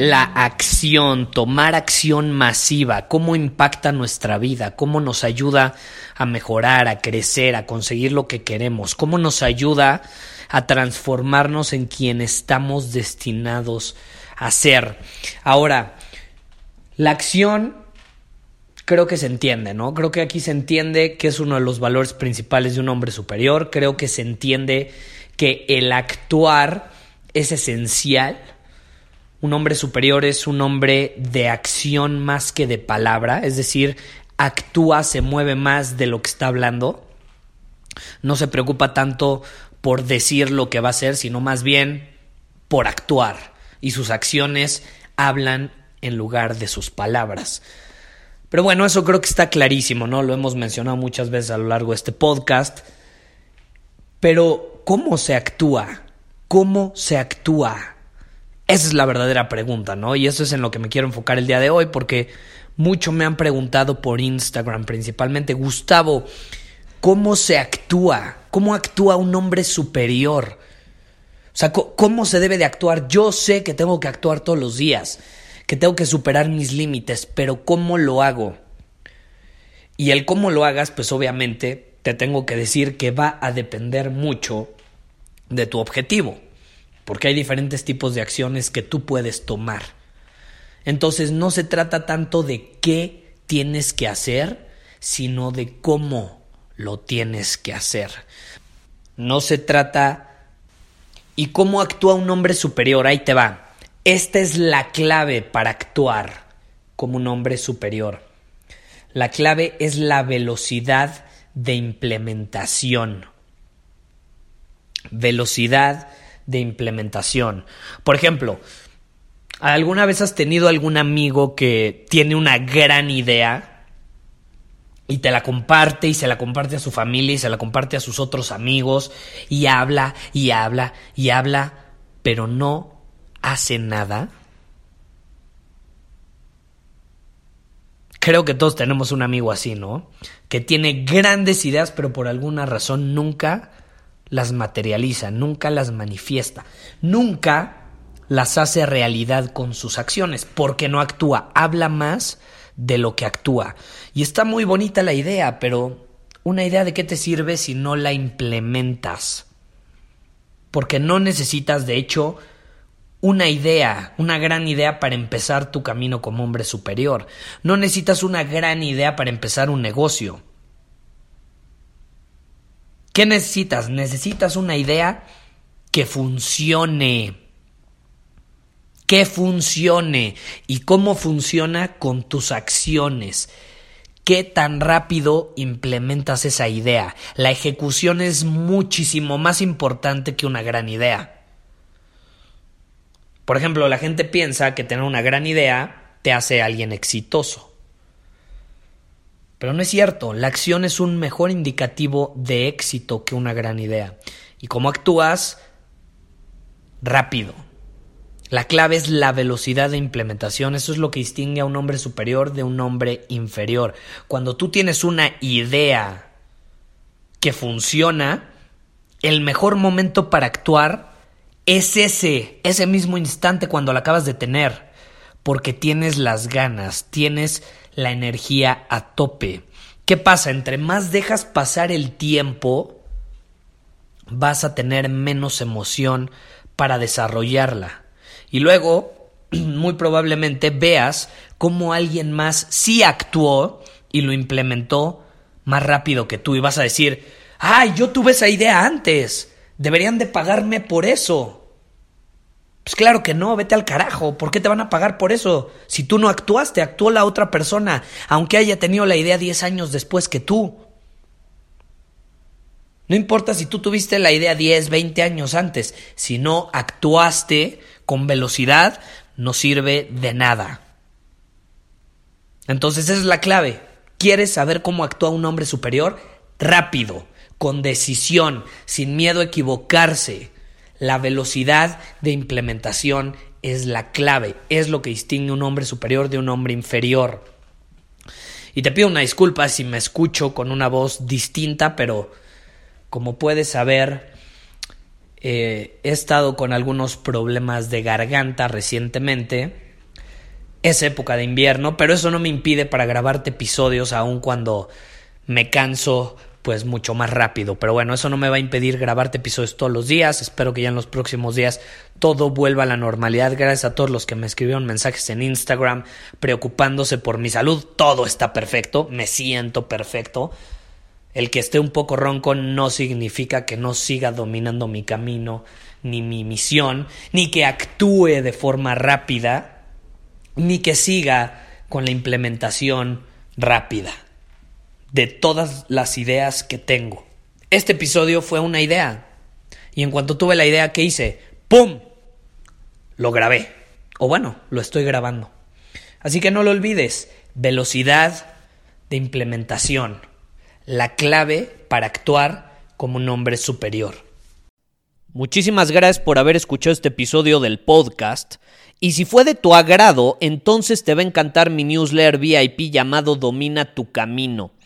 La acción, tomar acción masiva, cómo impacta nuestra vida, cómo nos ayuda a mejorar, a crecer, a conseguir lo que queremos, cómo nos ayuda a transformarnos en quien estamos destinados a ser. Ahora, la acción creo que se entiende, ¿no? Creo que aquí se entiende que es uno de los valores principales de un hombre superior, creo que se entiende que el actuar es esencial un hombre superior es un hombre de acción más que de palabra, es decir, actúa, se mueve más de lo que está hablando. No se preocupa tanto por decir lo que va a hacer, sino más bien por actuar. Y sus acciones hablan en lugar de sus palabras. Pero bueno, eso creo que está clarísimo, ¿no? Lo hemos mencionado muchas veces a lo largo de este podcast. Pero, ¿cómo se actúa? ¿Cómo se actúa? Esa es la verdadera pregunta, ¿no? Y eso es en lo que me quiero enfocar el día de hoy, porque mucho me han preguntado por Instagram principalmente, Gustavo, ¿cómo se actúa? ¿Cómo actúa un hombre superior? O sea, ¿cómo se debe de actuar? Yo sé que tengo que actuar todos los días, que tengo que superar mis límites, pero ¿cómo lo hago? Y el cómo lo hagas, pues obviamente te tengo que decir que va a depender mucho de tu objetivo porque hay diferentes tipos de acciones que tú puedes tomar. Entonces no se trata tanto de qué tienes que hacer, sino de cómo lo tienes que hacer. No se trata... ¿Y cómo actúa un hombre superior? Ahí te va. Esta es la clave para actuar como un hombre superior. La clave es la velocidad de implementación. Velocidad de implementación. Por ejemplo, ¿alguna vez has tenido algún amigo que tiene una gran idea y te la comparte y se la comparte a su familia y se la comparte a sus otros amigos y habla y habla y habla, pero no hace nada? Creo que todos tenemos un amigo así, ¿no? Que tiene grandes ideas, pero por alguna razón nunca las materializa, nunca las manifiesta, nunca las hace realidad con sus acciones, porque no actúa, habla más de lo que actúa. Y está muy bonita la idea, pero una idea de qué te sirve si no la implementas. Porque no necesitas, de hecho, una idea, una gran idea para empezar tu camino como hombre superior. No necesitas una gran idea para empezar un negocio. ¿Qué necesitas? Necesitas una idea que funcione. Que funcione. ¿Y cómo funciona? Con tus acciones. ¿Qué tan rápido implementas esa idea? La ejecución es muchísimo más importante que una gran idea. Por ejemplo, la gente piensa que tener una gran idea te hace alguien exitoso. Pero no es cierto, la acción es un mejor indicativo de éxito que una gran idea. Y cómo actúas rápido. La clave es la velocidad de implementación, eso es lo que distingue a un hombre superior de un hombre inferior. Cuando tú tienes una idea que funciona, el mejor momento para actuar es ese, ese mismo instante cuando la acabas de tener, porque tienes las ganas, tienes la energía a tope. ¿Qué pasa? Entre más dejas pasar el tiempo, vas a tener menos emoción para desarrollarla. Y luego, muy probablemente veas cómo alguien más sí actuó y lo implementó más rápido que tú y vas a decir, ay, yo tuve esa idea antes, deberían de pagarme por eso. Pues claro que no, vete al carajo, ¿por qué te van a pagar por eso? Si tú no actuaste, actuó la otra persona, aunque haya tenido la idea 10 años después que tú. No importa si tú tuviste la idea 10, 20 años antes, si no actuaste con velocidad, no sirve de nada. Entonces esa es la clave. ¿Quieres saber cómo actúa un hombre superior? Rápido, con decisión, sin miedo a equivocarse. La velocidad de implementación es la clave, es lo que distingue un hombre superior de un hombre inferior. Y te pido una disculpa si me escucho con una voz distinta, pero como puedes saber, eh, he estado con algunos problemas de garganta recientemente es época de invierno, pero eso no me impide para grabarte episodios aun cuando me canso pues mucho más rápido. Pero bueno, eso no me va a impedir grabarte episodios todos los días. Espero que ya en los próximos días todo vuelva a la normalidad. Gracias a todos los que me escribieron mensajes en Instagram preocupándose por mi salud. Todo está perfecto, me siento perfecto. El que esté un poco ronco no significa que no siga dominando mi camino, ni mi misión, ni que actúe de forma rápida ni que siga con la implementación rápida de todas las ideas que tengo. Este episodio fue una idea. Y en cuanto tuve la idea, ¿qué hice? ¡Pum! Lo grabé. O bueno, lo estoy grabando. Así que no lo olvides. Velocidad de implementación. La clave para actuar como un hombre superior. Muchísimas gracias por haber escuchado este episodio del podcast. Y si fue de tu agrado, entonces te va a encantar mi newsletter VIP llamado Domina tu Camino.